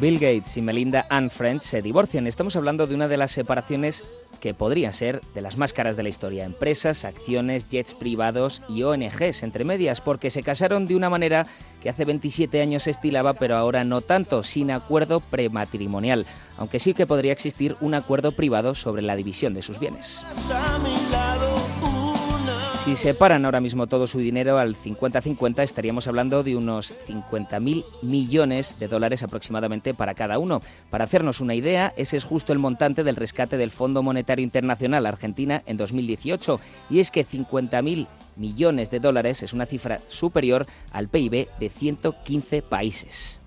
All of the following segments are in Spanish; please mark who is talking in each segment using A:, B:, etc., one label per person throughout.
A: Bill Gates y Melinda Ann French se divorcian. Estamos hablando de una de las separaciones que podrían ser de las más caras de la historia. Empresas, acciones, jets privados y ONGs, entre medias, porque se casaron de una manera que hace 27 años se estilaba, pero ahora no tanto, sin acuerdo prematrimonial, aunque sí que podría existir un acuerdo privado sobre la división de sus bienes. Si separan ahora mismo todo su dinero al 50-50, estaríamos hablando de unos 50.000 millones de dólares aproximadamente para cada uno. Para hacernos una idea, ese es justo el montante del rescate del Fondo Monetario Internacional Argentina en 2018. Y es que 50.000 millones de dólares es una cifra superior al PIB de 115 países.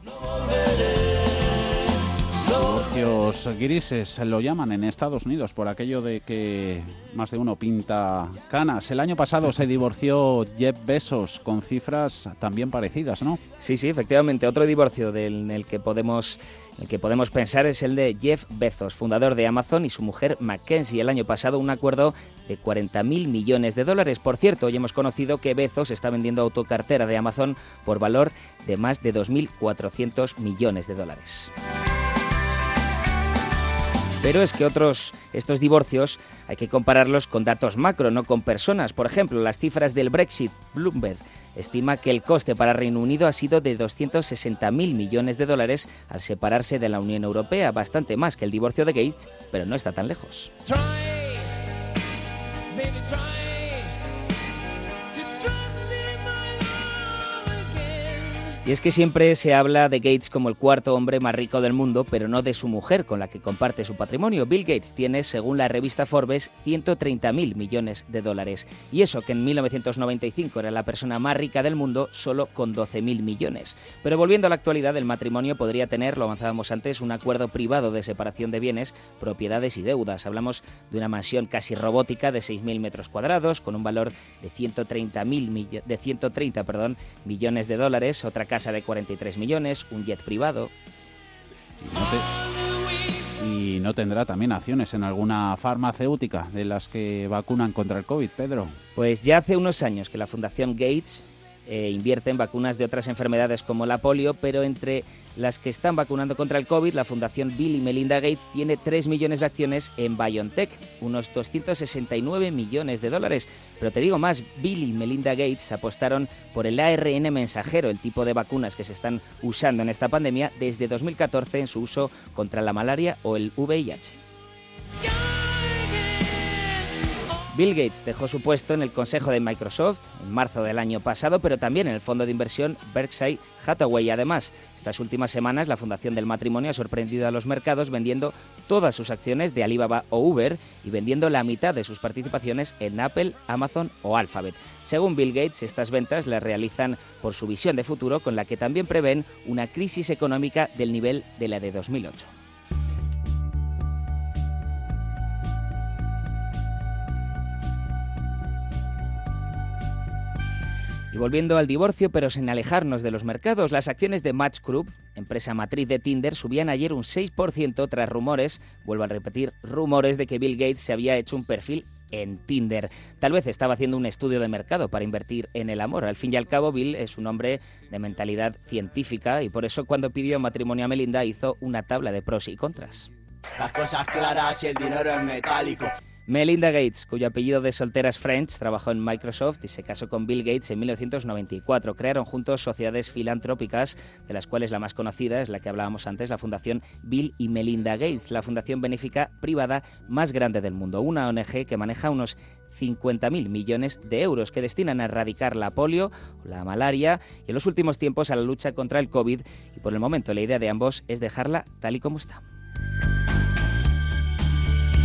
B: Divorcios grises lo llaman en Estados Unidos por aquello de que más de uno pinta canas. El año pasado se divorció Jeff Bezos con cifras también parecidas, ¿no?
A: Sí, sí, efectivamente. Otro divorcio del el que podemos el que podemos pensar es el de Jeff Bezos, fundador de Amazon, y su mujer Mackenzie. El año pasado un acuerdo de 40 mil millones de dólares. Por cierto, hoy hemos conocido que Bezos está vendiendo autocartera de Amazon por valor de más de 2.400 millones de dólares. Pero es que otros, estos divorcios hay que compararlos con datos macro, no con personas. Por ejemplo, las cifras del Brexit, Bloomberg estima que el coste para Reino Unido ha sido de 260.000 millones de dólares al separarse de la Unión Europea, bastante más que el divorcio de Gates, pero no está tan lejos. Es que siempre se habla de Gates como el cuarto hombre más rico del mundo, pero no de su mujer con la que comparte su patrimonio. Bill Gates tiene, según la revista Forbes, 130.000 millones de dólares. Y eso que en 1995 era la persona más rica del mundo, solo con 12.000 millones. Pero volviendo a la actualidad, el matrimonio podría tener, lo avanzábamos antes, un acuerdo privado de separación de bienes, propiedades y deudas. Hablamos de una mansión casi robótica de 6.000 metros cuadrados, con un valor de 130, de 130 perdón, millones de dólares, otra casa de 43 millones, un jet privado.
B: Y no, tendrá también acciones en alguna farmacéutica de las que vacunan contra el COVID, Pedro.
A: Pues ya hace unos años que la Fundación Gates eh, invierte en vacunas de otras enfermedades como la polio, pero entre las que están vacunando contra el COVID, la Fundación Bill y Melinda Gates tiene 3 millones de acciones en BioNTech, unos 269 millones de dólares. Pero te digo más, Bill y Melinda Gates apostaron por el ARN mensajero, el tipo de vacunas que se están usando en esta pandemia desde 2014 en su uso contra la malaria o el VIH. Bill Gates dejó su puesto en el Consejo de Microsoft en marzo del año pasado, pero también en el fondo de inversión Berkshire Hathaway. Además, estas últimas semanas la Fundación del Matrimonio ha sorprendido a los mercados vendiendo todas sus acciones de Alibaba o Uber y vendiendo la mitad de sus participaciones en Apple, Amazon o Alphabet. Según Bill Gates, estas ventas las realizan por su visión de futuro con la que también prevén una crisis económica del nivel de la de 2008. Y volviendo al divorcio, pero sin alejarnos de los mercados, las acciones de Match Group, empresa matriz de Tinder, subían ayer un 6% tras rumores, vuelvo a repetir, rumores de que Bill Gates se había hecho un perfil en Tinder. Tal vez estaba haciendo un estudio de mercado para invertir en el amor. Al fin y al cabo, Bill es un hombre de mentalidad científica y por eso cuando pidió matrimonio a Melinda hizo una tabla de pros y contras.
C: Las cosas claras y el dinero es metálico.
A: Melinda Gates, cuyo apellido de soltera es French, trabajó en Microsoft y se casó con Bill Gates en 1994. Crearon juntos sociedades filantrópicas, de las cuales la más conocida es la que hablábamos antes, la Fundación Bill y Melinda Gates, la fundación benéfica privada más grande del mundo, una ONG que maneja unos 50.000 millones de euros que destinan a erradicar la polio, la malaria y en los últimos tiempos a la lucha contra el COVID y por el momento la idea de ambos es dejarla tal y como está.